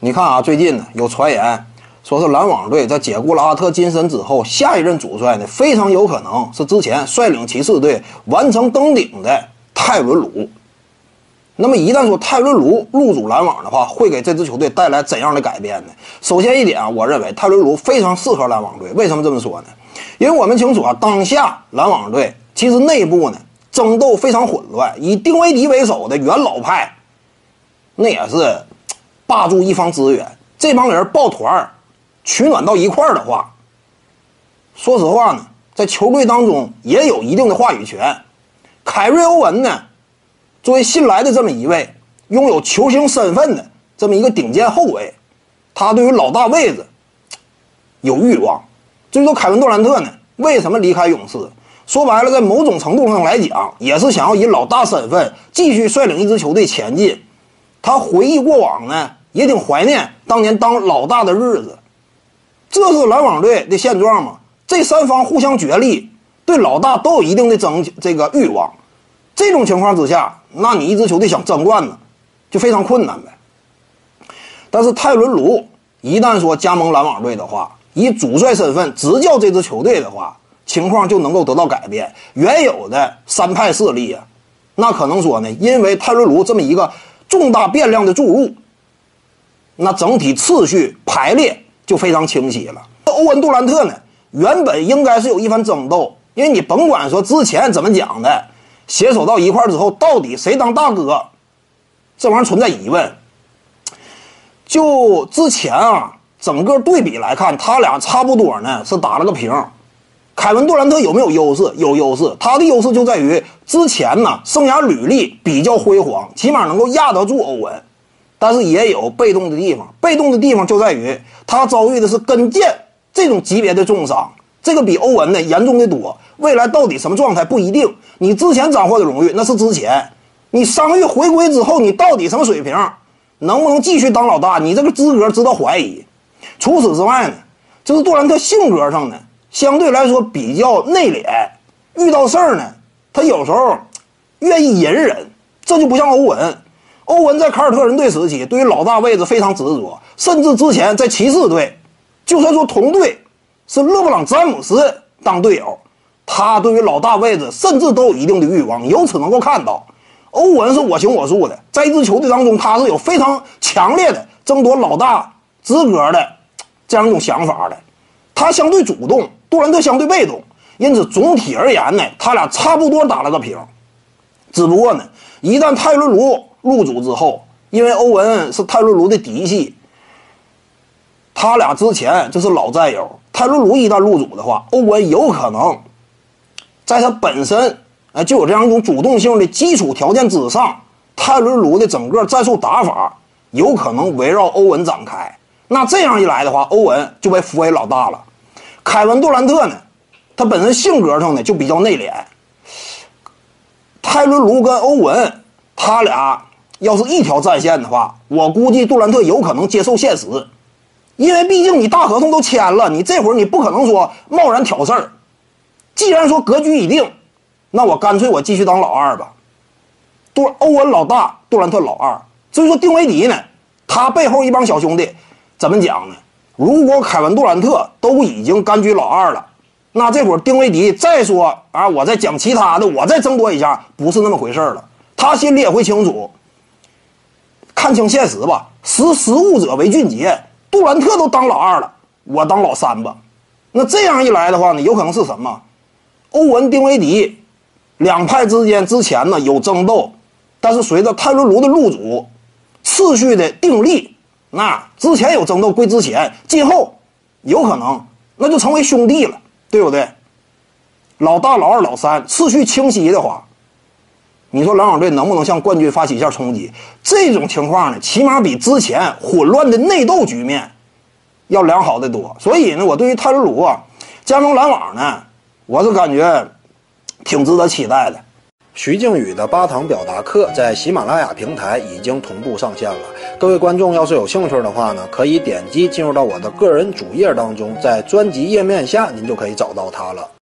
你看啊，最近呢有传言说是篮网队在解雇了阿特金森之后，下一任主帅呢非常有可能是之前率领骑士队完成登顶的泰伦卢。那么一旦说泰伦卢入主篮网的话，会给这支球队带来怎样的改变呢？首先一点啊，我认为泰伦卢非常适合篮网队。为什么这么说呢？因为我们清楚啊，当下篮网队其实内部呢争斗非常混乱，以丁威迪为首的元老派，那也是霸住一方资源。这帮人抱团取暖到一块儿的话，说实话呢，在球队当中也有一定的话语权。凯瑞欧文呢？作为新来的这么一位拥有球星身份的这么一个顶尖后卫，他对于老大位置有欲望。至于说凯文杜兰特呢，为什么离开勇士？说白了，在某种程度上来讲，也是想要以老大身份继续率领一支球队前进。他回忆过往呢，也挺怀念当年当老大的日子。这是篮网队的现状嘛？这三方互相角力，对老大都有一定的争这个欲望。这种情况之下。那你一支球队想争冠呢，就非常困难呗。但是泰伦卢一旦说加盟篮网队的话，以主帅身份执教这支球队的话，情况就能够得到改变。原有的三派势力啊，那可能说呢，因为泰伦卢这么一个重大变量的注入，那整体次序排列就非常清晰了。欧文杜兰特呢，原本应该是有一番争斗，因为你甭管说之前怎么讲的。携手到一块儿之后，到底谁当大哥？这玩意儿存在疑问。就之前啊，整个对比来看，他俩差不多呢，是打了个平。凯文杜兰特有没有优势？有优势。他的优势就在于之前呢，生涯履历比较辉煌，起码能够压得住欧文。但是也有被动的地方，被动的地方就在于他遭遇的是跟腱这种级别的重伤。这个比欧文呢严重的多，未来到底什么状态不一定。你之前斩获的荣誉那是之前，你伤愈回归之后，你到底什么水平，能不能继续当老大？你这个资格值得怀疑。除此之外呢，就是杜兰特性格上呢，相对来说比较内敛，遇到事儿呢，他有时候愿意隐忍，这就不像欧文。欧文在凯尔特人队时期，对于老大位置非常执着，甚至之前在骑士队，就算说同队。是勒布朗·詹姆斯当队友，他对于老大位置甚至都有一定的欲望。由此能够看到，欧文是我行我素的，在一支球队当中，他是有非常强烈的争夺老大资格的这样一种想法的。他相对主动，杜兰特相对被动，因此总体而言呢，他俩差不多打了个平。只不过呢，一旦泰伦卢入主之后，因为欧文是泰伦卢的嫡系，他俩之前就是老战友。泰伦卢一旦入主的话，欧文有可能在他本身哎就有这样一种主动性的基础条件之上，泰伦卢的整个战术打法有可能围绕欧文展开。那这样一来的话，欧文就被扶为老大了。凯文杜兰特呢，他本身性格上呢就比较内敛。泰伦卢跟欧文他俩要是一条战线的话，我估计杜兰特有可能接受现实。因为毕竟你大合同都签了，你这会儿你不可能说贸然挑事儿。既然说格局已定，那我干脆我继续当老二吧。杜欧文老大，杜兰特老二。所以说丁威迪呢，他背后一帮小兄弟怎么讲呢？如果凯文杜兰特都已经甘居老二了，那这会儿丁威迪再说啊，我再讲其他的，我再争夺一下，不是那么回事了。他心里也会清楚，看清现实吧。识时务者为俊杰。杜兰特都当老二了，我当老三吧。那这样一来的话呢，有可能是什么？欧文、丁威迪两派之间之前呢有争斗，但是随着泰伦卢的入主，次序的定立，那之前有争斗归之前，今后有可能那就成为兄弟了，对不对？老大、老二、老三次序清晰的话。你说篮网队能不能向冠军发起一下冲击？这种情况呢，起码比之前混乱的内斗局面要良好的多。所以呢，我对于泰伦卢啊加盟篮网呢，我是感觉挺值得期待的。徐静宇的八堂表达课在喜马拉雅平台已经同步上线了。各位观众要是有兴趣的话呢，可以点击进入到我的个人主页当中，在专辑页面下您就可以找到它了。